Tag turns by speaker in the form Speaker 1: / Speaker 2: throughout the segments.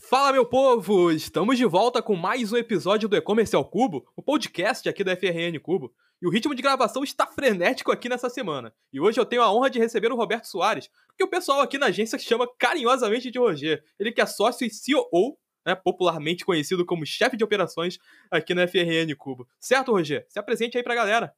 Speaker 1: Fala, meu povo! Estamos de volta com mais um episódio do E-Commerce ao Cubo, o podcast aqui da FRN Cubo. E o ritmo de gravação está frenético aqui nessa semana. E hoje eu tenho a honra de receber o Roberto Soares, que o pessoal aqui na agência chama carinhosamente de Roger. Ele que é sócio e CEO, né, popularmente conhecido como chefe de operações aqui na FRN Cubo. Certo, Roger? Se apresente aí pra galera.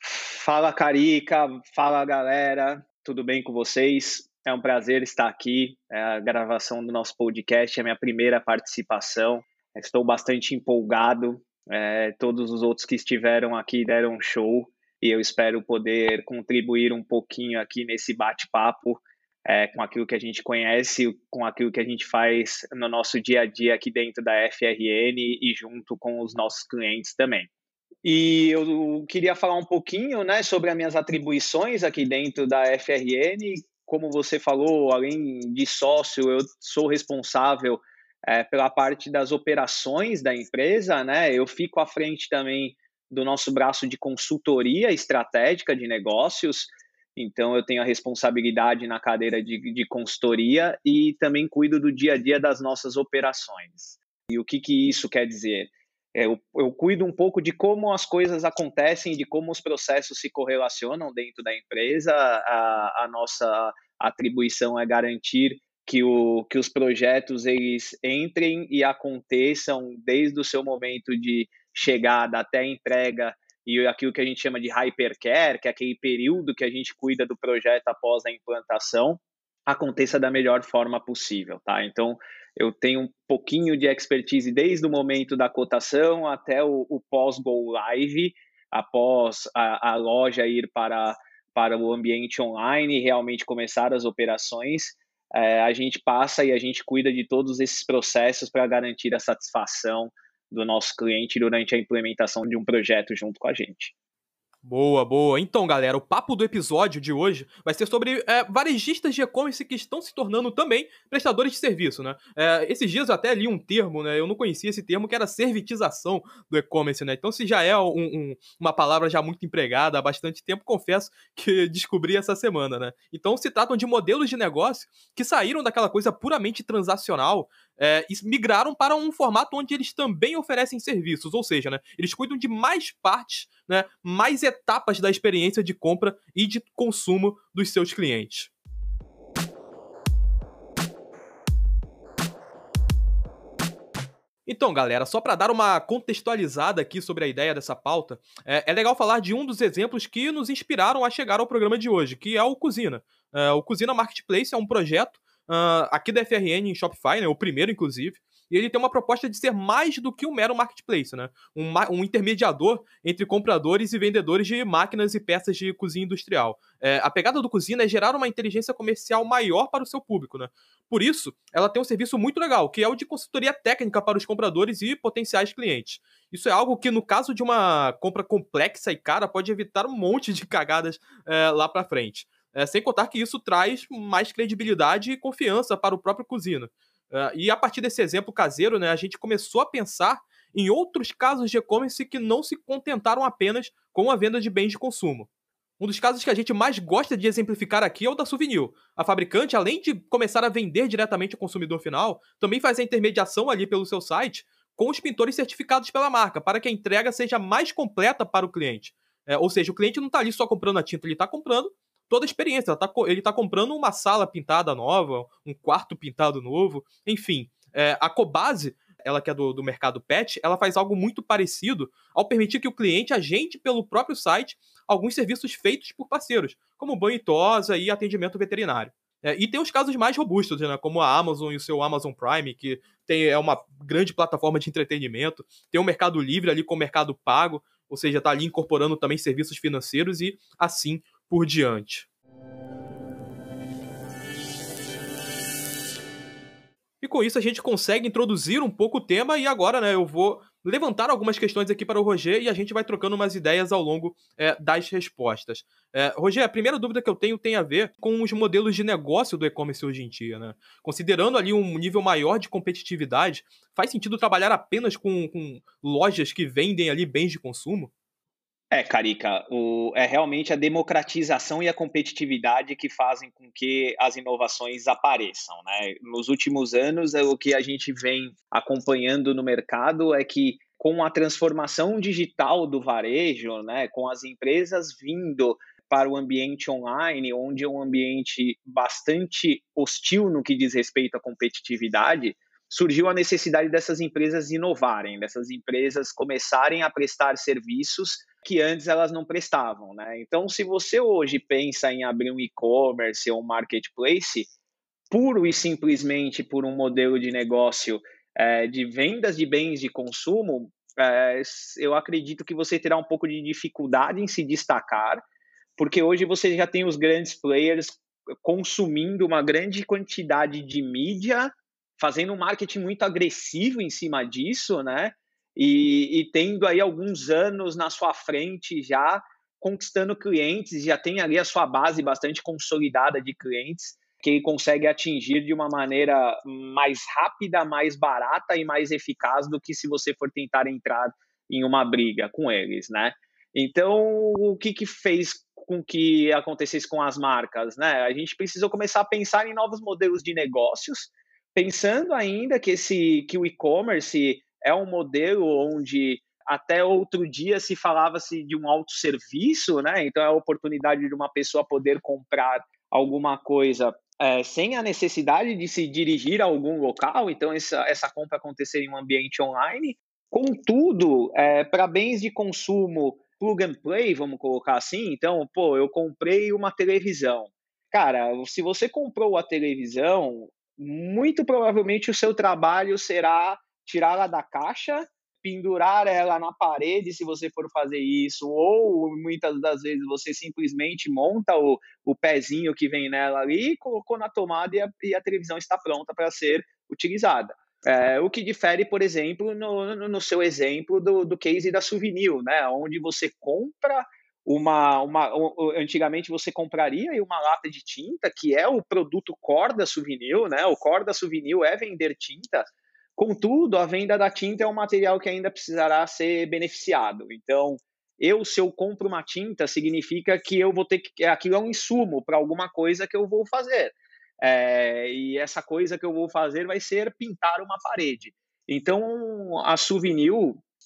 Speaker 2: Fala, Carica. Fala, galera. Tudo bem com vocês? É um prazer estar aqui. É a gravação do nosso podcast é a minha primeira participação. Estou bastante empolgado. É, todos os outros que estiveram aqui deram um show e eu espero poder contribuir um pouquinho aqui nesse bate-papo é, com aquilo que a gente conhece, com aquilo que a gente faz no nosso dia a dia aqui dentro da FRN e junto com os nossos clientes também. E eu queria falar um pouquinho né, sobre as minhas atribuições aqui dentro da FRN, como você falou, além de sócio, eu sou responsável é, pela parte das operações da empresa, né? Eu fico à frente também do nosso braço de consultoria estratégica de negócios. Então, eu tenho a responsabilidade na cadeira de, de consultoria e também cuido do dia a dia das nossas operações. E o que, que isso quer dizer? É, eu, eu, cuido um pouco de como as coisas acontecem, de como os processos se correlacionam dentro da empresa. A, a nossa atribuição é garantir que, o, que os projetos eles entrem e aconteçam desde o seu momento de chegada até a entrega e aquilo que a gente chama de hypercare, que é aquele período que a gente cuida do projeto após a implantação, aconteça da melhor forma possível, tá? Então, eu tenho um pouquinho de expertise desde o momento da cotação até o, o pós-go live, após a, a, loja ir para, para o ambiente online e realmente começar as operações. É, a gente passa e a gente cuida de todos esses processos para garantir a satisfação do nosso cliente durante a implementação de um projeto junto com a gente.
Speaker 1: Boa, boa. Então, galera, o papo do episódio de hoje vai ser sobre é, varejistas de e-commerce que estão se tornando também prestadores de serviço, né? É, esses dias eu até li um termo, né? Eu não conhecia esse termo, que era servitização do e-commerce, né? Então, se já é um, um, uma palavra já muito empregada há bastante tempo, confesso que descobri essa semana, né? Então, se tratam de modelos de negócio que saíram daquela coisa puramente transacional é, e migraram para um formato onde eles também oferecem serviços, ou seja, né, eles cuidam de mais partes, né, mais etapas da experiência de compra e de consumo dos seus clientes. Então, galera, só para dar uma contextualizada aqui sobre a ideia dessa pauta, é, é, legal falar de um dos exemplos que nos inspiraram a chegar ao programa de hoje, que é o Cozina. É, o Cozina Marketplace é um projeto uh, aqui da FRN em Shopify, né, o primeiro inclusive, e ele tem uma proposta de ser mais do que um mero marketplace, né? Um, um intermediador entre compradores e vendedores de máquinas e peças de cozinha industrial. É, a pegada do Cozinha é gerar uma inteligência comercial maior para o seu público, né? Por isso, ela tem um serviço muito legal, que é o de consultoria técnica para os compradores e potenciais clientes. Isso é algo que, no caso de uma compra complexa e cara, pode evitar um monte de cagadas é, lá para frente. É, sem contar que isso traz mais credibilidade e confiança para o próprio cozinho. É, e a partir desse exemplo caseiro, né, a gente começou a pensar em outros casos de e-commerce que não se contentaram apenas com a venda de bens de consumo. Um dos casos que a gente mais gosta de exemplificar aqui é o da Souvenir. A fabricante, além de começar a vender diretamente ao consumidor final, também faz a intermediação ali pelo seu site com os pintores certificados pela marca, para que a entrega seja mais completa para o cliente. É, ou seja, o cliente não está ali só comprando a tinta, ele está comprando toda a experiência. Tá, ele está comprando uma sala pintada nova, um quarto pintado novo, enfim. É, a Cobase, ela que é do, do mercado pet, ela faz algo muito parecido ao permitir que o cliente agende pelo próprio site alguns serviços feitos por parceiros, como banho e tosa e atendimento veterinário. É, e tem os casos mais robustos, né, como a Amazon e o seu Amazon Prime, que tem, é uma grande plataforma de entretenimento. Tem o Mercado Livre ali com o Mercado Pago, ou seja, está ali incorporando também serviços financeiros e assim por diante. E com isso a gente consegue introduzir um pouco o tema e agora, né, eu vou levantar algumas questões aqui para o Roger e a gente vai trocando umas ideias ao longo é, das respostas. É, Roger, a primeira dúvida que eu tenho tem a ver com os modelos de negócio do e-commerce hoje em dia, né? Considerando ali um nível maior de competitividade, faz sentido trabalhar apenas com, com lojas que vendem ali bens de consumo?
Speaker 2: É, Carica, o, é realmente a democratização e a competitividade que fazem com que as inovações apareçam. Né? Nos últimos anos, o que a gente vem acompanhando no mercado é que com a transformação digital do varejo, né, com as empresas vindo para o ambiente online, onde é um ambiente bastante hostil no que diz respeito à competitividade, surgiu a necessidade dessas empresas inovarem, dessas empresas começarem a prestar serviços que antes elas não prestavam, né? Então, se você hoje pensa em abrir um e-commerce ou um marketplace, puro e simplesmente por um modelo de negócio é, de vendas de bens de consumo, é, eu acredito que você terá um pouco de dificuldade em se destacar, porque hoje você já tem os grandes players consumindo uma grande quantidade de mídia, fazendo um marketing muito agressivo em cima disso, né? e, e tendo aí alguns anos na sua frente já conquistando clientes, já tem ali a sua base bastante consolidada de clientes que ele consegue atingir de uma maneira mais rápida, mais barata e mais eficaz do que se você for tentar entrar em uma briga com eles, né? Então, o que, que fez com que acontecesse com as marcas, né? A gente precisou começar a pensar em novos modelos de negócios, pensando ainda que esse que o e-commerce é um modelo onde até outro dia se falava-se de um autosserviço, né? Então é a oportunidade de uma pessoa poder comprar alguma coisa é, sem a necessidade de se dirigir a algum local, então essa, essa compra acontecer em um ambiente online. Contudo, é, para bens de consumo plug and play, vamos colocar assim, então, pô, eu comprei uma televisão. Cara, se você comprou a televisão, muito provavelmente o seu trabalho será tirá-la da caixa, pendurar ela na parede se você for fazer isso, ou muitas das vezes você simplesmente monta o, o pezinho que vem nela ali, colocou na tomada e a, e a televisão está pronta para ser utilizada. É, o que difere, por exemplo, no, no, no seu exemplo do, do case da Souvenir, né, onde você compra uma, uma antigamente você compraria uma lata de tinta que é o produto core da né? O core da é vender tinta Contudo, a venda da tinta é um material que ainda precisará ser beneficiado. Então, eu, se eu compro uma tinta, significa que eu vou ter que. Aquilo é um insumo para alguma coisa que eu vou fazer. É, e essa coisa que eu vou fazer vai ser pintar uma parede. Então, a Souvenir,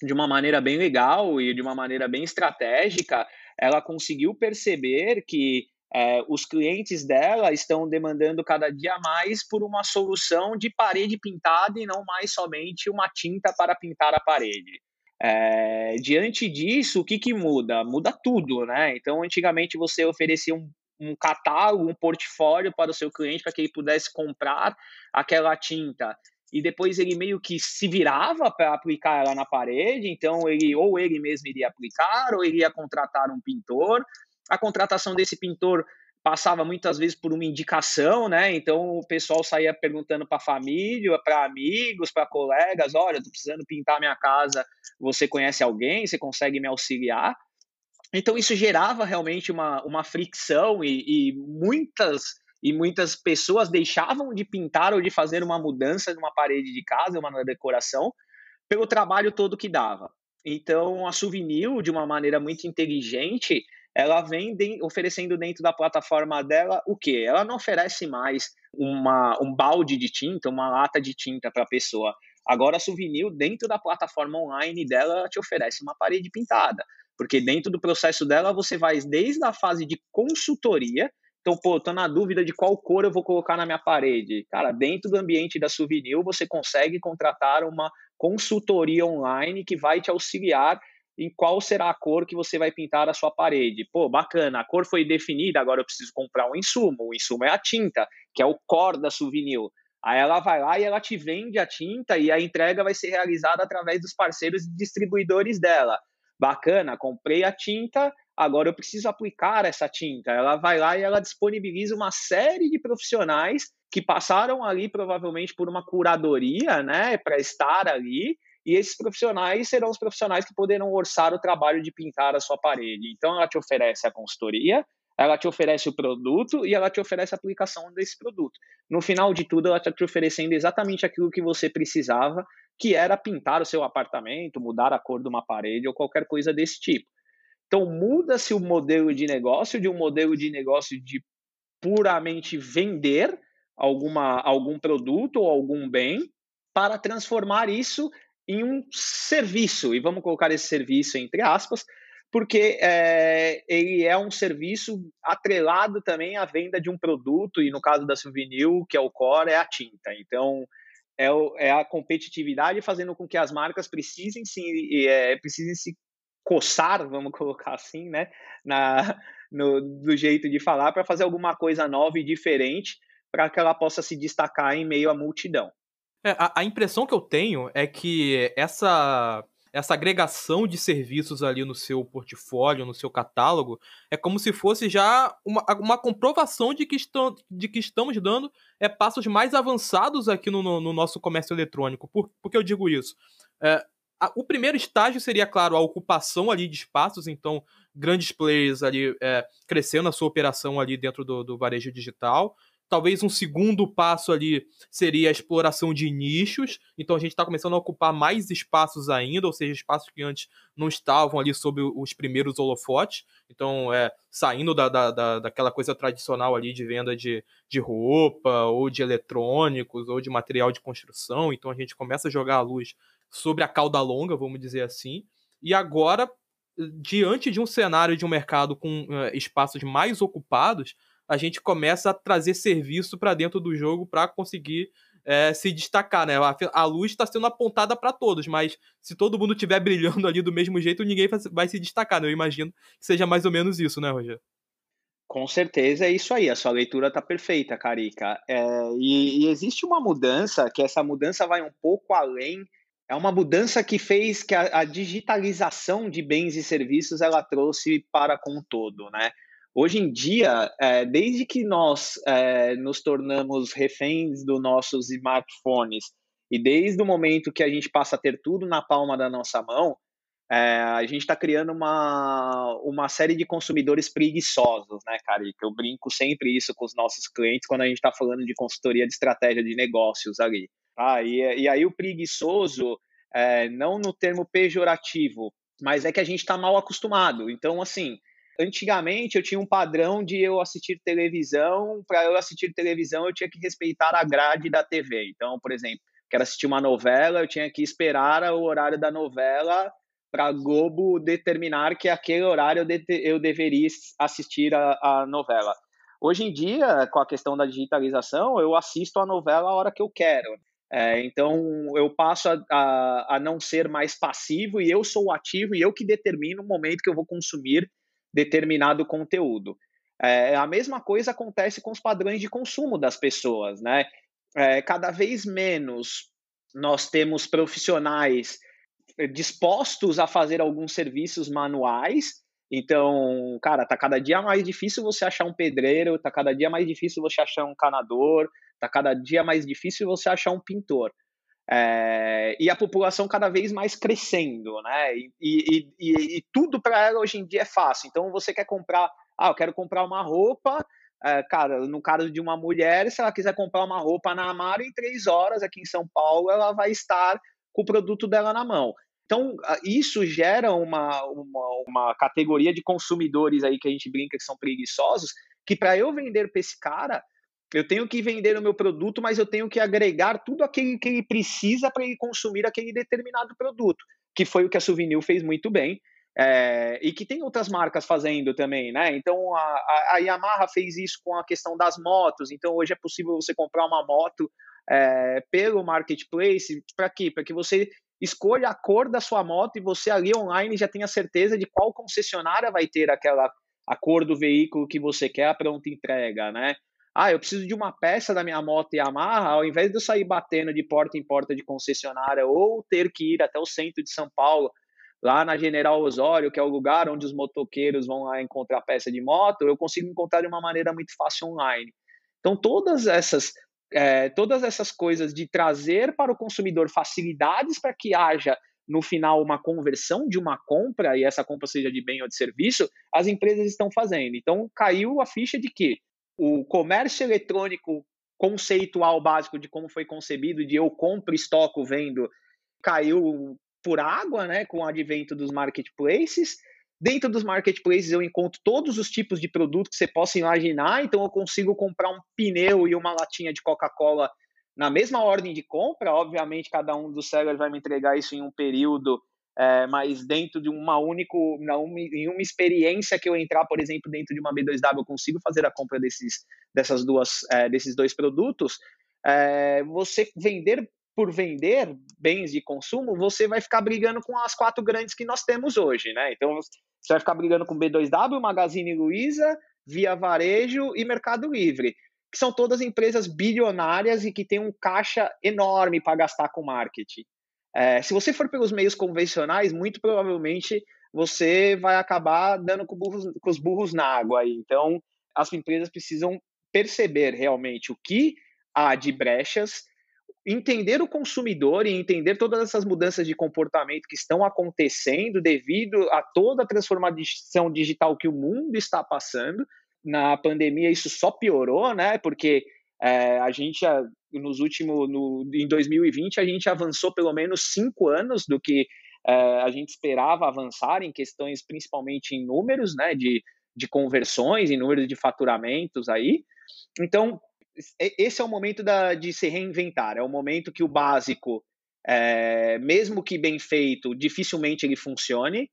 Speaker 2: de uma maneira bem legal e de uma maneira bem estratégica, ela conseguiu perceber que é, os clientes dela estão demandando cada dia mais por uma solução de parede pintada e não mais somente uma tinta para pintar a parede. É, diante disso, o que, que muda? Muda tudo, né? Então, antigamente você oferecia um, um catálogo, um portfólio para o seu cliente para que ele pudesse comprar aquela tinta e depois ele meio que se virava para aplicar ela na parede, então ele ou ele mesmo iria aplicar ou iria contratar um pintor a contratação desse pintor passava muitas vezes por uma indicação, né? Então o pessoal saía perguntando para família, para amigos, para colegas, olha, estou precisando pintar minha casa, você conhece alguém, você consegue me auxiliar? Então isso gerava realmente uma, uma fricção e, e muitas e muitas pessoas deixavam de pintar ou de fazer uma mudança numa parede de casa, uma decoração, pelo trabalho todo que dava. Então a Souvenir, de uma maneira muito inteligente, ela vem de, oferecendo dentro da plataforma dela o quê? Ela não oferece mais uma, um balde de tinta, uma lata de tinta para a pessoa. Agora a Souvenir, dentro da plataforma online dela, ela te oferece uma parede pintada. Porque dentro do processo dela, você vai desde a fase de consultoria, então, pô, tô na dúvida de qual cor eu vou colocar na minha parede. Cara, dentro do ambiente da Souvenir, você consegue contratar uma consultoria online que vai te auxiliar em qual será a cor que você vai pintar a sua parede. Pô, bacana, a cor foi definida, agora eu preciso comprar um insumo. O insumo é a tinta, que é o core da souvenir. Aí ela vai lá e ela te vende a tinta e a entrega vai ser realizada através dos parceiros e distribuidores dela. Bacana, comprei a tinta, agora eu preciso aplicar essa tinta. Ela vai lá e ela disponibiliza uma série de profissionais que passaram ali provavelmente por uma curadoria, né, para estar ali e esses profissionais serão os profissionais que poderão orçar o trabalho de pintar a sua parede. Então, ela te oferece a consultoria, ela te oferece o produto e ela te oferece a aplicação desse produto. No final de tudo, ela está te oferecendo exatamente aquilo que você precisava, que era pintar o seu apartamento, mudar a cor de uma parede ou qualquer coisa desse tipo. Então muda-se o modelo de negócio de um modelo de negócio de puramente vender alguma, algum produto ou algum bem para transformar isso em um serviço. E vamos colocar esse serviço entre aspas, porque é, ele é um serviço atrelado também à venda de um produto, e no caso da Souvenir, que é o core, é a tinta. Então, é, é a competitividade fazendo com que as marcas precisem se, é, precisem se coçar, vamos colocar assim, né, na, no, do jeito de falar, para fazer alguma coisa nova e diferente, para que ela possa se destacar em meio à multidão.
Speaker 1: É, a, a impressão que eu tenho é que essa essa agregação de serviços ali no seu portfólio, no seu catálogo, é como se fosse já uma, uma comprovação de que, estão, de que estamos dando é, passos mais avançados aqui no, no, no nosso comércio eletrônico. Por, por que eu digo isso? É, a, o primeiro estágio seria, claro, a ocupação ali de espaços, então grandes players ali é, crescendo a sua operação ali dentro do, do varejo digital. Talvez um segundo passo ali seria a exploração de nichos. Então a gente está começando a ocupar mais espaços ainda, ou seja, espaços que antes não estavam ali sob os primeiros holofotes. Então, é, saindo da, da, da, daquela coisa tradicional ali de venda de, de roupa, ou de eletrônicos, ou de material de construção. Então a gente começa a jogar a luz sobre a cauda longa, vamos dizer assim. E agora, diante de um cenário de um mercado com uh, espaços mais ocupados, a gente começa a trazer serviço para dentro do jogo para conseguir é, se destacar, né? A, a luz está sendo apontada para todos, mas se todo mundo estiver brilhando ali do mesmo jeito, ninguém vai se destacar, né? Eu imagino que seja mais ou menos isso, né, Rogério?
Speaker 2: Com certeza é isso aí, a sua leitura está perfeita, Carica. É, e, e, existe uma mudança, que essa mudança vai um pouco além, é uma mudança que fez que a, a digitalização de bens e serviços ela trouxe para com todo, né? Hoje em dia, é, desde que nós é, nos tornamos reféns dos nossos smartphones e desde o momento que a gente passa a ter tudo na palma da nossa mão, é, a gente está criando uma, uma série de consumidores preguiçosos, né, Carica? Eu brinco sempre isso com os nossos clientes quando a gente está falando de consultoria de estratégia de negócios ali. Ah, e, e aí o preguiçoso, é, não no termo pejorativo, mas é que a gente está mal acostumado. Então, assim, Antigamente eu tinha um padrão de eu assistir televisão, para eu assistir televisão eu tinha que respeitar a grade da TV. Então, por exemplo, quero assistir uma novela, eu tinha que esperar o horário da novela para Globo determinar que aquele horário eu, de, eu deveria assistir a, a, novela. Hoje em dia, com a questão da digitalização, eu assisto a novela a hora que eu quero. É, então, eu passo a, a, a, não ser mais passivo e eu sou ativo e eu que determino o momento que eu vou consumir determinado conteúdo. É, a mesma coisa acontece com os padrões de consumo das pessoas, né? É, cada vez menos nós temos profissionais dispostos a fazer alguns serviços manuais. Então, cara, tá cada dia mais difícil você achar um pedreiro, tá cada dia mais difícil você achar um canador, tá cada dia mais difícil você achar um pintor. É, e a população cada vez mais crescendo, né? E, e, e, e tudo para ela hoje em dia é fácil. Então você quer comprar, ah, eu quero comprar uma roupa, é, cara, no caso de uma mulher, se ela quiser comprar uma roupa na Amaro, em três horas aqui em São Paulo, ela vai estar com o produto dela na mão. Então, isso gera uma, uma, uma categoria de consumidores aí que a gente brinca que são preguiçosos, que para eu vender para esse cara, eu tenho que vender o meu produto, mas eu tenho que agregar tudo aquilo que ele precisa para ele consumir aquele determinado produto, que foi o que a Souvenir fez muito bem. É, e que tem outras marcas fazendo também, né? Então a, a, Yamaha fez isso com a questão das motos. Então hoje é possível você comprar uma moto é, pelo marketplace. Para quê? Para que você escolha a cor da sua moto e você ali online já tenha certeza de qual concessionária vai ter aquela a cor do veículo que você quer a pronta entrega, né? Ah, eu preciso de uma peça da minha moto Yamaha, ao invés de eu sair batendo de porta em porta de concessionária ou ter que ir até o centro de São Paulo, lá na General Osório, que é o lugar onde os motoqueiros vão lá encontrar peça de moto, eu consigo encontrar de uma maneira muito fácil online. Então, todas essas, é, todas essas coisas de trazer para o consumidor facilidades para que haja no final uma conversão de uma compra e essa compra seja de bem ou de serviço, as empresas estão fazendo. Então caiu a ficha de que o comércio eletrônico conceitual básico de como foi concebido, de eu compro, estoco, vendo, caiu por água, né, com o advento dos marketplaces. Dentro dos marketplaces eu encontro todos os tipos de produtos que você possa imaginar, então eu consigo comprar um pneu e uma latinha de Coca-Cola na mesma ordem de compra. Obviamente, cada um dos sellers vai me entregar isso em um período, é, mas dentro de uma única, em uma experiência que eu entrar, por exemplo, dentro de uma B2W, eu consigo fazer a compra desses, dessas duas, é, desses dois produtos. É, você vender por vender bens de consumo, você vai ficar brigando com as quatro grandes que nós temos hoje, né? Então, você vai ficar brigando com B2W, Magazine Luiza, Via Varejo e Mercado Livre, que são todas empresas bilionárias e que têm um caixa enorme para gastar com marketing. É, se você for pelos meios convencionais, muito provavelmente você vai acabar dando com, burros, com os burros na água. Então, as empresas precisam perceber realmente o que há de brechas entender o consumidor e entender todas essas mudanças de comportamento que estão acontecendo devido a toda a transformação digital que o mundo está passando. Na pandemia isso só piorou, né? Porque é, a gente nos últimos, no, em 2020 a gente avançou pelo menos cinco anos do que é, a gente esperava avançar em questões principalmente em números, né? De, de conversões, em números de faturamentos aí. Então, esse é o momento da, de se reinventar, é o momento que o básico, é, mesmo que bem feito, dificilmente ele funcione,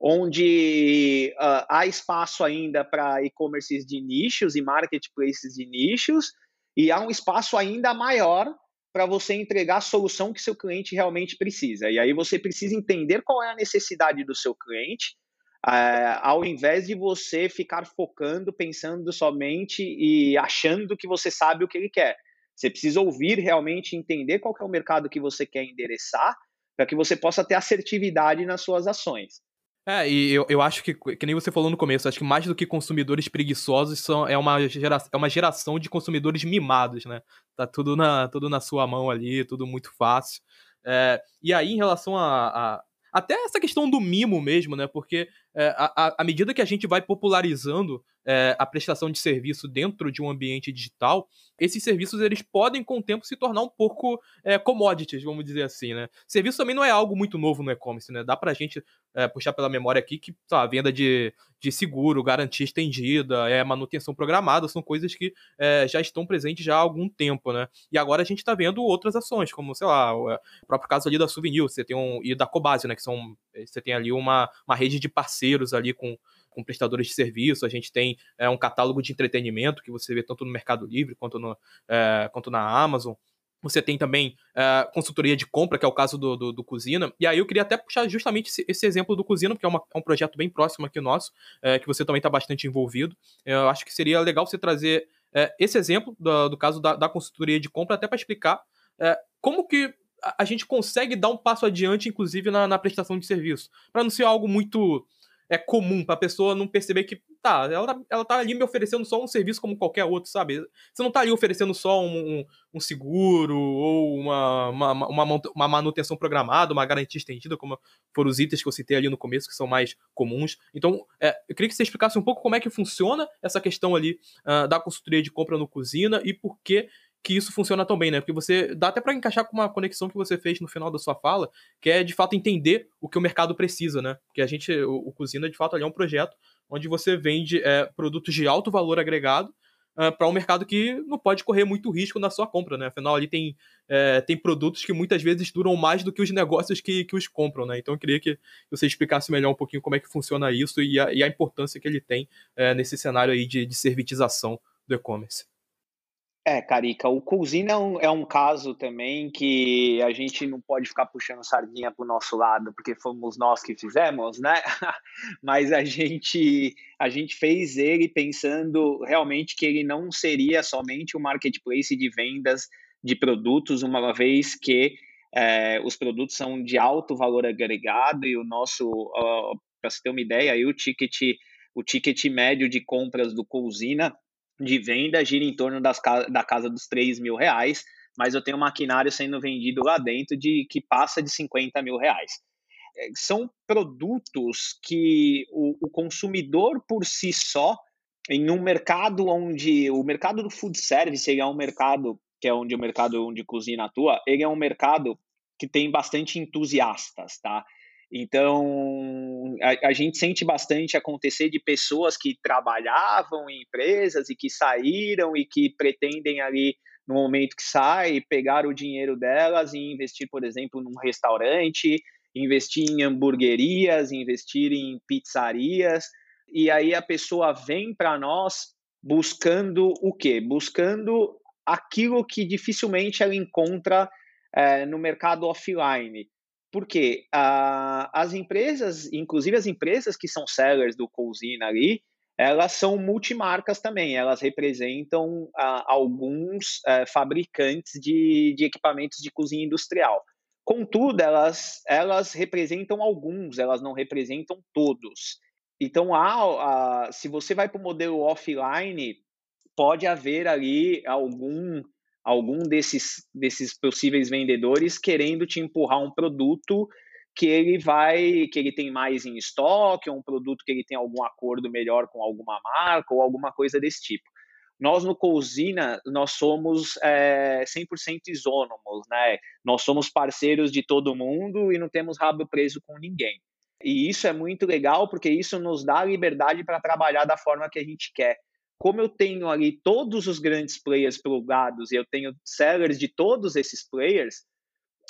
Speaker 2: onde uh, há espaço ainda para e-commerces de nichos e marketplaces de nichos, e há um espaço ainda maior para você entregar a solução que seu cliente realmente precisa. E aí você precisa entender qual é a necessidade do seu cliente, Uh, ao invés de você ficar focando, pensando somente e achando que você sabe o que ele quer. Você precisa ouvir realmente, entender qual é o mercado que você quer endereçar, para que você possa ter assertividade nas suas ações.
Speaker 1: É, e eu, eu acho que, que nem você falou no começo, acho que mais do que consumidores preguiçosos, são, é, uma gera, é uma geração de consumidores mimados, né? Tá tudo na, tudo na sua mão ali, tudo muito fácil. É, e aí, em relação a, a até essa questão do mimo mesmo, né? Porque é, à medida que a gente vai popularizando é, a prestação de serviço dentro de um ambiente digital, esses serviços eles podem com o tempo se tornar um pouco é, commodities, vamos dizer assim, né? Serviço também não é algo muito novo no e-commerce, né? Dá pra gente é, puxar pela memória aqui que tá, a venda de, de seguro, garantia estendida, é, manutenção programada, são coisas que é, já estão presentes já há algum tempo, né? E agora a gente está vendo outras ações, como, sei lá, o, é, próprio caso ali da Souvenir, você tem um, e da Cobase, né? Que são, você tem ali uma, uma rede de parceiros ali com com prestadores de serviço, a gente tem é, um catálogo de entretenimento que você vê tanto no Mercado Livre quanto, no, é, quanto na Amazon. Você tem também é, consultoria de compra, que é o caso do, do, do. E aí eu queria até puxar justamente esse, esse exemplo do Cozinha, porque é, uma, é, um projeto bem próximo aqui nosso, é, que você também está bastante envolvido. Eu acho que seria legal você trazer é, esse exemplo do, do caso da, da, consultoria de compra, até para explicar como que a, a gente consegue dar um passo adiante, inclusive, na, na prestação de serviço. Para não ser algo muito é comum pra pessoa não perceber que, tá, ela tá, ela tá ali me oferecendo só um serviço como qualquer outro, sabe? Você não tá ali oferecendo só um, um, um seguro ou uma, uma, uma, uma, manutenção programada, uma garantia estendida, como foram os itens que eu citei ali no começo, que são mais comuns. Então, é, eu queria que você explicasse um pouco como é que funciona essa questão ali uh, da consultoria de compra no Cozinha e por que que isso funciona tão bem, né? Porque você dá até para encaixar com uma conexão que você fez no final da sua fala, que é de fato entender o que o mercado precisa, né? Porque a gente, o, o Cozinha, de fato, é um projeto onde você vende é, produtos de alto valor agregado uh, ah, para um mercado que não pode correr muito risco na sua compra, né? Afinal, ali tem, é, tem produtos que muitas vezes duram mais do que os negócios que, que os compram, né? Então eu queria que você explicasse melhor um pouquinho como é que funciona isso e a, e a importância que ele tem é, nesse cenário aí de, de servitização do e-commerce.
Speaker 2: É, Carica, o Cousina é um, é um caso também que a gente não pode ficar puxando sardinha para o nosso lado, porque fomos nós que fizemos, né? Mas a gente, a gente fez ele pensando realmente que ele não seria somente um marketplace de vendas de produtos, uma vez que é, os produtos são de alto valor agregado e o nosso, uh, para você ter uma ideia, aí o ticket, o ticket médio de compras do Cousina de venda gira em torno das, da casa dos 3 mil reais, mas eu tenho maquinário sendo vendido lá dentro de que passa de 50 mil reais. É, são produtos que o, o consumidor por si só, em um mercado onde o mercado do food service ele é um mercado que é onde o mercado onde cozinha atua, ele é um mercado que tem bastante entusiastas, tá? Então, a, a, gente sente bastante acontecer de pessoas que trabalhavam em empresas e que saíram e que pretendem ali, no momento que sai, pegar o dinheiro delas e investir, por exemplo, num restaurante, investir em hamburguerias, investir em pizzarias. E aí a pessoa vem para nós buscando o quê? Buscando aquilo que dificilmente ela encontra é, no mercado offline. Porque uh, as empresas, inclusive as empresas que são sellers do Cousina ali, elas são multimarcas também, elas representam uh, alguns uh, fabricantes de, de equipamentos de cozinha industrial. Contudo, elas, elas representam alguns, elas não representam todos. Então, há, se você vai para o modelo offline, pode haver ali algum algum desses, desses possíveis vendedores querendo te empurrar um produto que ele vai, que ele tem mais em estoque, ou um produto que ele tem algum acordo melhor com alguma marca, ou alguma coisa desse tipo. Nós no Cousina, nós somos é, 100% isônomos, né? Nós somos parceiros de todo mundo e não temos rabo preso com ninguém. E isso é muito legal porque isso nos dá liberdade para trabalhar da forma que a gente quer como eu tenho ali todos os grandes players plugados e eu tenho sellers de todos esses players,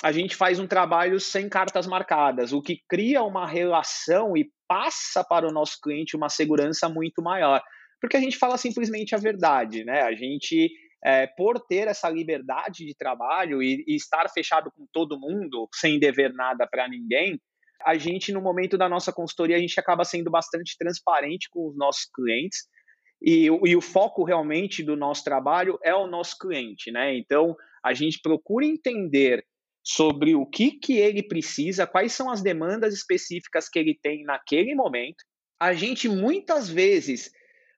Speaker 2: a gente faz um trabalho sem cartas marcadas, o que cria uma relação e passa para o nosso cliente uma segurança muito maior. Porque a gente fala simplesmente a verdade, né? A gente, é, por ter essa liberdade de trabalho e, e estar fechado com todo mundo, sem dever nada para ninguém, a gente, no momento da nossa consultoria, a gente acaba sendo bastante transparente com os nossos clientes e, e, o foco realmente do nosso trabalho é o nosso cliente, né? Então, a gente procura entender sobre o que, que ele precisa, quais são as demandas específicas que ele tem naquele momento. A gente muitas vezes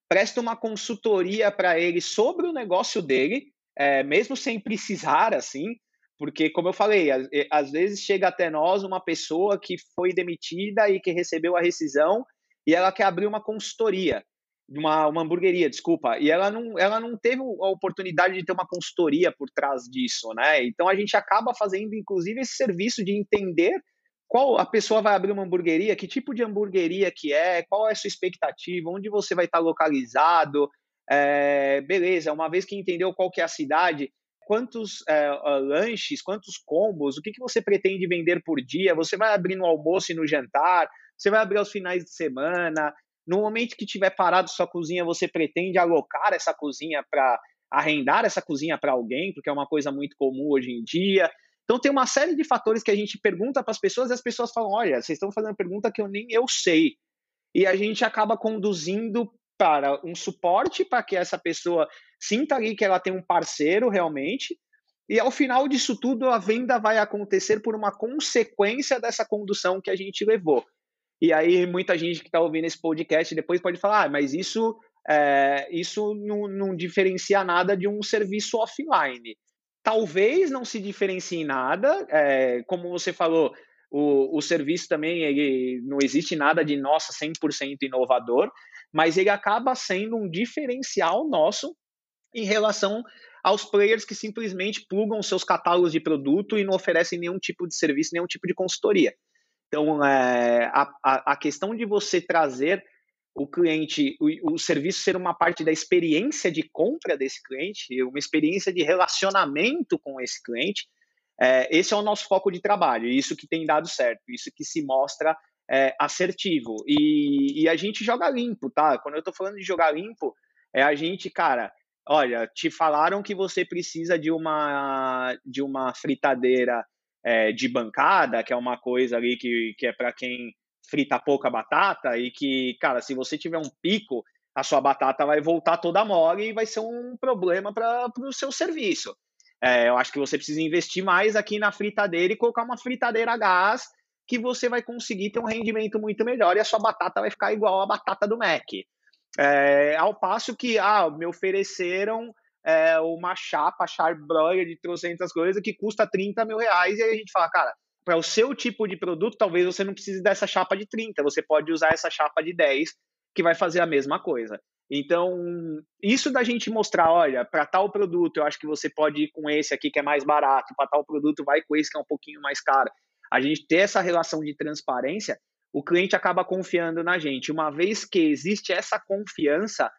Speaker 2: presta uma consultoria para ele sobre o negócio dele, é, mesmo sem precisar, assim, porque, como eu falei, às, às vezes chega até nós uma pessoa que foi demitida e que recebeu a rescisão e ela quer abrir uma consultoria uma, uma hamburgueria, desculpa, e ela não, ela não teve a oportunidade de ter uma consultoria por trás disso, né? Então a gente acaba fazendo, inclusive, esse serviço de entender qual a pessoa vai abrir uma hamburgueria, que tipo de hamburgueria que é, qual é a sua expectativa, onde você vai estar localizado, é, beleza, uma vez que entendeu qual que é a cidade, quantos é, lanches, quantos combos, o que, que você pretende vender por dia, você vai abrir no almoço e no jantar, você vai abrir aos finais de semana, no momento que tiver parado sua cozinha, você pretende alocar essa cozinha para arrendar essa cozinha para alguém, porque é uma coisa muito comum hoje em dia. Então tem uma série de fatores que a gente pergunta para as pessoas e as pessoas falam: olha, vocês estão fazendo pergunta que eu nem eu sei. E a gente acaba conduzindo para um suporte para que essa pessoa sinta ali que ela tem um parceiro realmente. E ao final disso tudo, a venda vai acontecer por uma consequência dessa condução que a gente levou. E aí muita gente que está ouvindo esse podcast depois pode falar, ah, mas isso, é, isso não, não diferencia nada de um serviço offline. Talvez não se diferencie nada, é, como você falou, o, o serviço também ele não existe nada de nossa 100% inovador, mas ele acaba sendo um diferencial nosso em relação aos players que simplesmente plugam seus catálogos de produto e não oferecem nenhum tipo de serviço, nenhum tipo de consultoria. Então, é, a, a, questão de você trazer o cliente, o, o, serviço ser uma parte da experiência de compra desse cliente, uma experiência de relacionamento com esse cliente, é, esse é o nosso foco de trabalho, isso que tem dado certo, isso que se mostra é, assertivo. E, e, a gente joga limpo, tá? Quando eu estou falando de jogar limpo, é a gente, cara, olha, te falaram que você precisa de uma, de uma fritadeira é, de bancada, que é uma coisa ali que, que é para quem frita pouca batata e que, cara, se você tiver um pico, a sua batata vai voltar toda mole e vai ser um problema para o seu serviço. É, eu acho que você precisa investir mais aqui na fritadeira e colocar uma fritadeira a gás que você vai conseguir ter um rendimento muito melhor e a sua batata vai ficar igual a batata do Mac. É, ao passo que, ah, me ofereceram é, uma chapa charbroiler de 300 coisas que custa 30 mil reais, e aí a gente fala, cara, para o seu tipo de produto, talvez você não precise dessa chapa de 30, você pode usar essa chapa de 10, que vai fazer a mesma coisa. Então, isso da gente mostrar, olha, para tal produto, eu acho que você pode ir com esse aqui que é mais barato, para tal produto vai com esse que é um pouquinho mais caro. A gente ter essa relação de transparência o cliente acaba confiando na gente. Uma vez que existe essa confiança,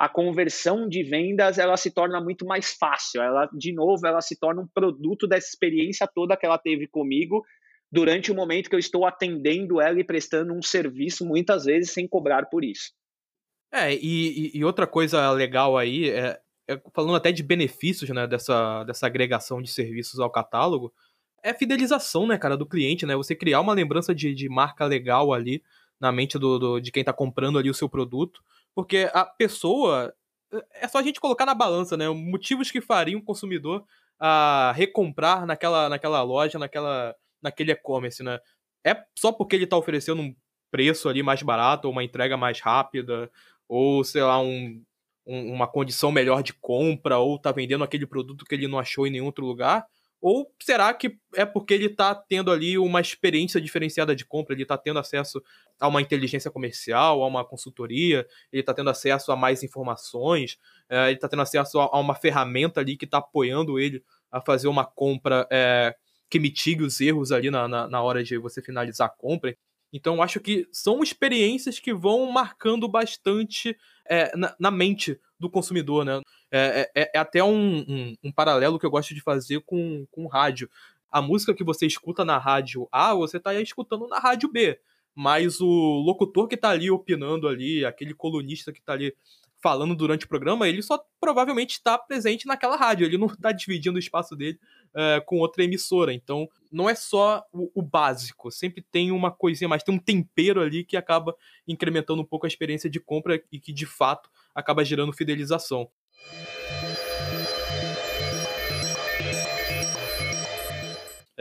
Speaker 2: a conversão de vendas ela se torna muito mais fácil. Ela, de novo, ela se torna um produto dessa experiência toda que ela teve comigo durante o momento que eu estou atendendo ela e prestando um serviço, muitas vezes sem cobrar por isso.
Speaker 1: É, e, e outra coisa legal aí, é, é, falando até de benefícios né, dessa, dessa agregação de serviços ao catálogo, é fidelização, né, cara, do cliente, né? Você criar uma lembrança de, de marca legal ali na mente do, do, de quem tá comprando ali o seu produto, porque a pessoa. É só a gente colocar na balança, né? Motivos que fariam o consumidor a recomprar naquela, naquela loja, naquela, naquele e-commerce, né? É só porque ele tá oferecendo um preço ali mais barato, ou uma entrega mais rápida, ou sei lá, um, um, uma condição melhor de compra, ou tá vendendo aquele produto que ele não achou em nenhum outro lugar ou será que é porque ele está tendo ali uma experiência diferenciada de compra, ele está tendo acesso a uma inteligência comercial, a uma consultoria, ele está tendo acesso a mais informações, é, ele está tendo acesso a, uma ferramenta ali que está apoiando ele a fazer uma compra é, que mitigue os erros ali na, na, na hora de você finalizar a compra. Então, acho que são experiências que vão marcando bastante é, na, na, mente do consumidor, né? É, é, é até um, um, um, paralelo que eu gosto de fazer com, com rádio. A música que você escuta na rádio A, você está escutando na rádio B. Mas o locutor que está ali opinando ali, aquele colunista que está ali falando durante o programa, ele só provavelmente está presente naquela rádio, ele não está dividindo o espaço dele é, com outra emissora. Então, não é só o, o, básico, sempre tem uma coisinha mais, tem um tempero ali que acaba incrementando um pouco a experiência de compra e que de fato acaba gerando fidelização.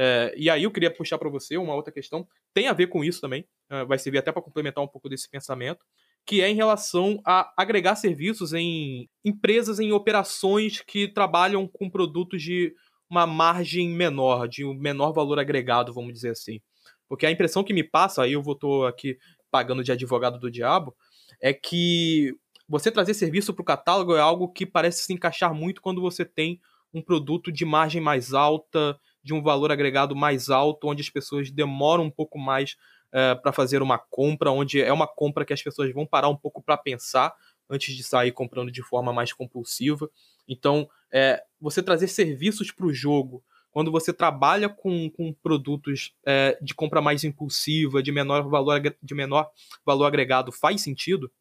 Speaker 1: É, e aí eu queria puxar para você uma outra questão, tem a ver com isso também, é, vai servir até para complementar um pouco desse pensamento, que é em relação a agregar serviços em empresas, em operações que trabalham com produtos de uma margem menor, de um menor valor agregado, vamos dizer assim. Porque a impressão que me passa, aí eu vou tô aqui pagando de advogado do diabo, é que você trazer serviço para o catálogo é algo que parece se encaixar muito quando você tem um produto de margem mais alta, de um valor agregado mais alto, onde as pessoas demoram um pouco mais é, para fazer uma compra, onde é uma compra que as pessoas vão parar um pouco para pensar antes de sair comprando de forma mais compulsiva. Então, é, você trazer serviços para o jogo, quando você trabalha com, com produtos é, de compra mais impulsiva, de menor, valor, de menor valor agregado, faz sentido?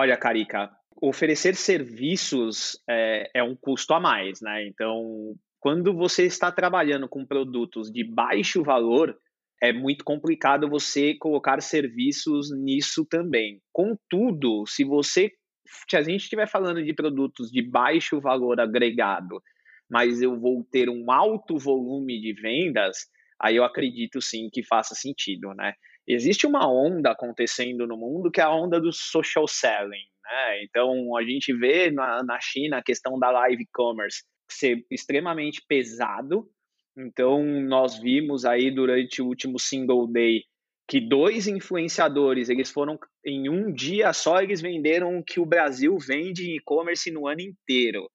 Speaker 2: Olha, Carica, oferecer serviços é, é um custo a mais, né? Então, quando você está trabalhando com produtos de baixo valor, é muito complicado você colocar serviços nisso também. Contudo, se você se a gente estiver falando de produtos de baixo valor agregado, mas eu vou ter um alto volume de vendas, aí eu acredito sim que faça sentido, né? Existe uma onda acontecendo no mundo que é a onda do social selling, né? Então a gente vê na, na China a questão da live commerce ser extremamente pesado. Então nós vimos aí durante o último single day que dois influenciadores, eles foram em um dia só, eles venderam o que o Brasil vende em e-commerce no ano inteiro.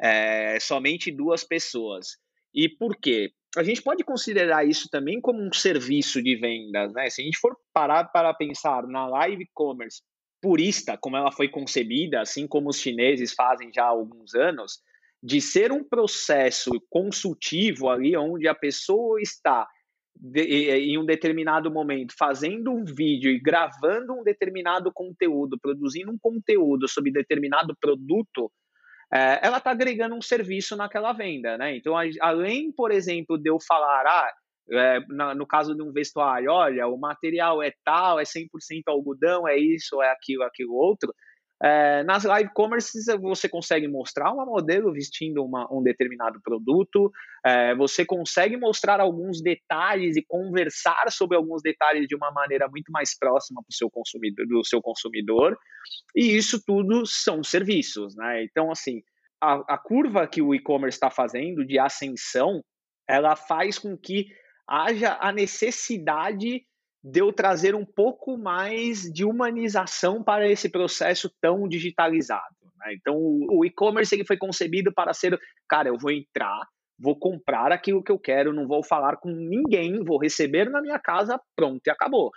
Speaker 2: É, somente duas pessoas. E por quê? A gente pode considerar isso também como um serviço de vendas, né? Se a gente for parar para pensar na live commerce purista, como ela foi concebida, assim como os chineses fazem já há alguns anos, de ser um processo consultivo ali onde a pessoa está de, em um determinado momento fazendo um vídeo e gravando um determinado conteúdo, produzindo um conteúdo sobre determinado produto, é, ela está agregando um serviço naquela venda, né? Então, a, além, por exemplo, de eu falar, ah, é, na, no caso de um vestuário, olha, o material é tal, é 100% algodão, é isso, é aquilo, aquilo outro, é, nas live commerces você consegue mostrar uma modelo vestindo uma, um determinado produto, é, você consegue mostrar alguns detalhes e conversar sobre alguns detalhes de uma maneira muito mais próxima pro seu consumidor, do seu consumidor, e isso tudo são serviços, né? Então, assim, a, a curva que o e-commerce está fazendo de ascensão, ela faz com que haja a necessidade de eu trazer um pouco mais de humanização para esse processo tão digitalizado. Né? Então, o, e-commerce ele foi concebido para ser, cara, eu vou entrar, vou comprar aquilo que eu quero, não vou falar com ninguém, vou receber na minha casa, pronto e acabou.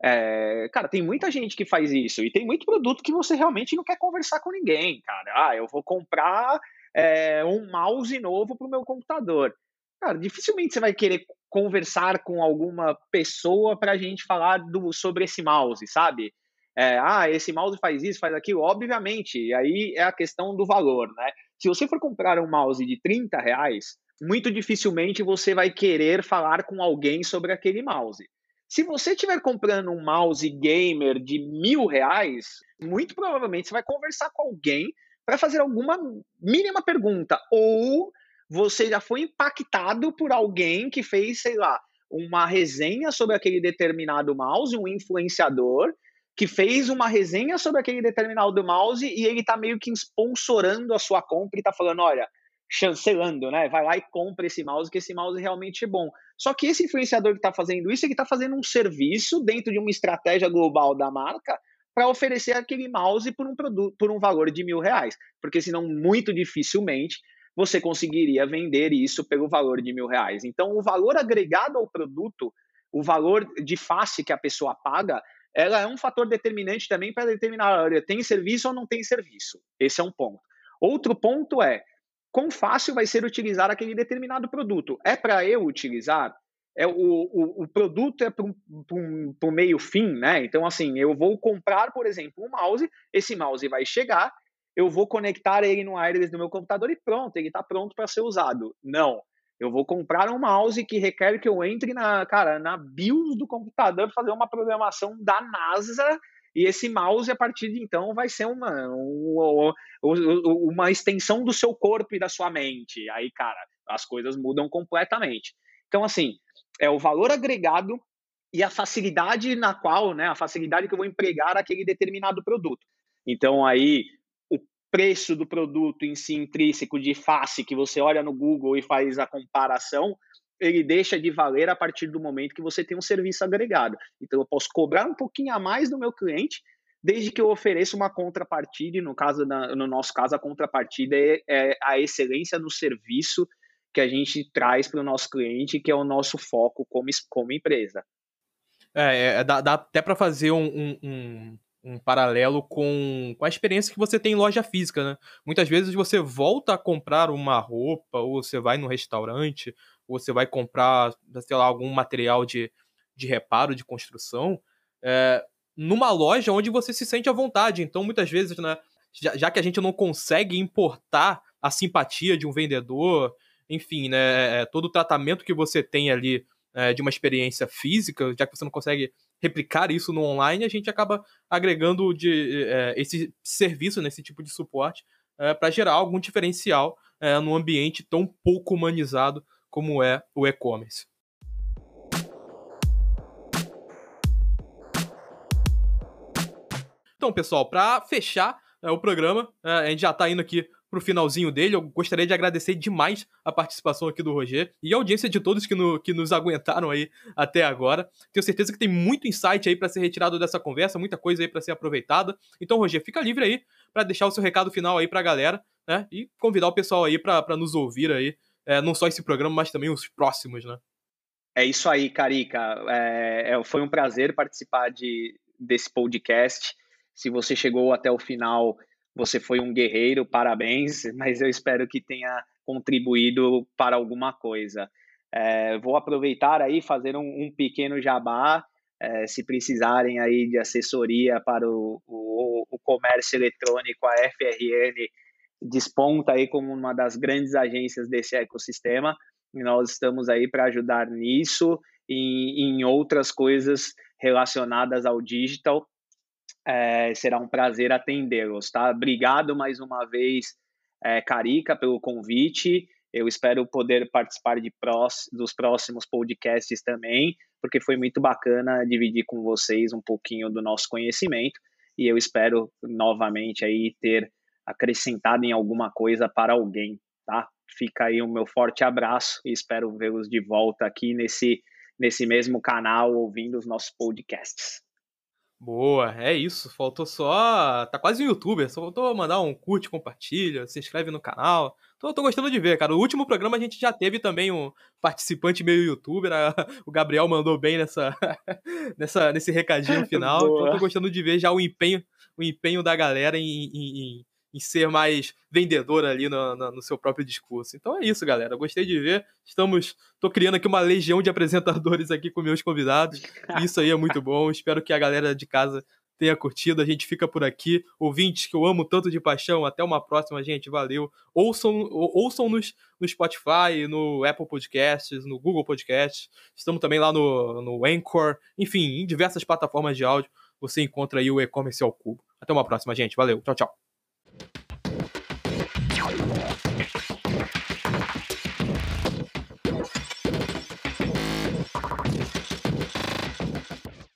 Speaker 2: É, cara, tem muita gente que faz isso e tem muito produto que você realmente não quer conversar com ninguém, cara. Ah, eu vou comprar é, um mouse novo para o meu computador. Cara, dificilmente você vai querer conversar com alguma pessoa para a gente falar do, sobre esse mouse, sabe? É, ah, esse mouse faz isso, faz aquilo, obviamente. Aí é a questão do valor, né? Se você for comprar um mouse de 30 reais, muito dificilmente você vai querer falar com alguém sobre aquele mouse. Se você estiver comprando um mouse gamer de mil reais, muito provavelmente você vai conversar com alguém para fazer alguma mínima pergunta. Ou você já foi impactado por alguém que fez, sei lá, uma resenha sobre aquele determinado mouse, um influenciador, que fez uma resenha sobre aquele determinado mouse e ele está meio que sponsorando a sua compra e está falando: olha, chancelando, né? Vai lá e compra esse mouse, que esse mouse realmente é bom. Só que esse influenciador que está fazendo isso, ele está fazendo um serviço dentro de uma estratégia global da marca para oferecer aquele mouse por um produto, por um valor de mil reais, porque senão muito dificilmente você conseguiria vender isso pelo valor de mil reais. Então, o valor agregado ao produto, o valor de face que a pessoa paga, ela é um fator determinante também para determinar, olha, tem serviço ou não tem serviço. Esse é um ponto. Outro ponto é quão fácil vai ser utilizar aquele determinado produto. É para eu utilizar? É, o, o, o produto é para um meio fim, né? Então, assim, eu vou comprar, por exemplo, um mouse, esse mouse vai chegar, eu vou conectar ele no wireless do meu computador e pronto, ele está pronto para ser usado. Não. Eu vou comprar um mouse que requer que eu entre na, cara, na BIOS do computador para fazer uma programação da NASA e esse mouse, a partir de então, vai ser uma, uma, extensão do seu corpo e da sua mente. Aí, cara, as coisas mudam completamente. Então, assim, é o valor agregado e a facilidade na qual, né, a facilidade que eu vou empregar aquele determinado produto. Então, aí, preço do produto em si intrínseco de face, que você olha no Google e faz a comparação, ele deixa de valer a partir do momento que você tem um serviço agregado. Então, eu posso cobrar um pouquinho a mais do meu cliente, desde que eu ofereça uma contrapartida, e no, caso no nosso caso, a contrapartida é, é a excelência no serviço que a gente traz para o nosso cliente, que é o nosso foco como, como empresa.
Speaker 1: É, é dá, dá, até para fazer um, um, um, um, paralelo com, com a experiência que você tem em loja física, né? Muitas vezes você volta a comprar uma roupa, ou você vai no restaurante, você vai comprar, sei lá, algum material de, de reparo, de construção, é, numa loja onde você se sente à vontade. Então, muitas vezes, né, já, já, que a gente não consegue importar a simpatia de um vendedor, enfim, né, é, todo o tratamento que você tem ali é, de uma experiência física, já que você não consegue replicar isso no online, a gente acaba agregando de, é, esse serviço, nesse né, tipo de suporte, é, para gerar algum diferencial é, num ambiente tão pouco humanizado como é o e-commerce. Então, pessoal, para fechar é, o programa, é, a gente já está indo aqui para o finalzinho dele. Eu gostaria de agradecer demais a participação aqui do Roger e a audiência de todos que, no, que nos aguentaram aí até agora. Tenho certeza que tem muito insight aí para ser retirado dessa conversa, muita coisa aí para ser aproveitada. Então, Roger, fica livre aí para deixar o seu recado final aí para a galera, né? E convidar o pessoal aí para nos ouvir aí é, não só esse programa, mas também os próximos, né?
Speaker 2: É isso aí, Carica. É, é, foi um prazer participar de, desse podcast. Se você chegou até o final, você foi um guerreiro, parabéns, mas eu espero que tenha contribuído para alguma coisa. É, vou aproveitar aí fazer um, um pequeno jabá. É, se precisarem aí de assessoria para o, o, o comércio eletrônico, a FRN desponta aí como uma das grandes agências desse ecossistema e nós estamos aí para ajudar nisso e em outras coisas relacionadas ao digital. É, será um prazer atendê-los, tá? Obrigado mais uma vez, é, Carica, pelo convite. Eu espero poder participar de prós, dos próximos podcasts também, porque foi muito bacana dividir com vocês um pouquinho do nosso conhecimento e eu espero novamente aí ter acrescentado em alguma coisa para alguém, tá? Fica aí o meu forte abraço e espero vê-los de volta aqui nesse, nesse mesmo canal, ouvindo os nossos podcasts.
Speaker 1: Boa, é isso. Faltou só. Tá quase um youtuber, só faltou mandar um curte, compartilha, se inscreve no canal. Tô, tô gostando de ver, cara. O último programa a gente já teve também um participante meio youtuber. A, o Gabriel mandou bem nessa, nessa, nesse recadinho final. então tô gostando de ver já o empenho, o empenho da galera em, em, em ser mais vendedor ali no, no, no, seu próprio discurso. Então é isso, galera. Gostei de ver. Estamos. tô criando aqui uma legião de apresentadores aqui com meus convidados. Isso aí é muito bom. Espero que a galera de casa tenha curtido. A gente fica por aqui. Ouvintes que eu amo tanto de paixão. Até uma próxima, gente. Valeu. Ouçam-nos ouçam no Spotify, no Apple Podcasts, no Google Podcasts. Estamos também lá no, no Anchor. Enfim, em diversas plataformas de áudio. Você encontra aí o E-Commerce ao Cubo. Até uma próxima, gente. Valeu. Tchau, tchau.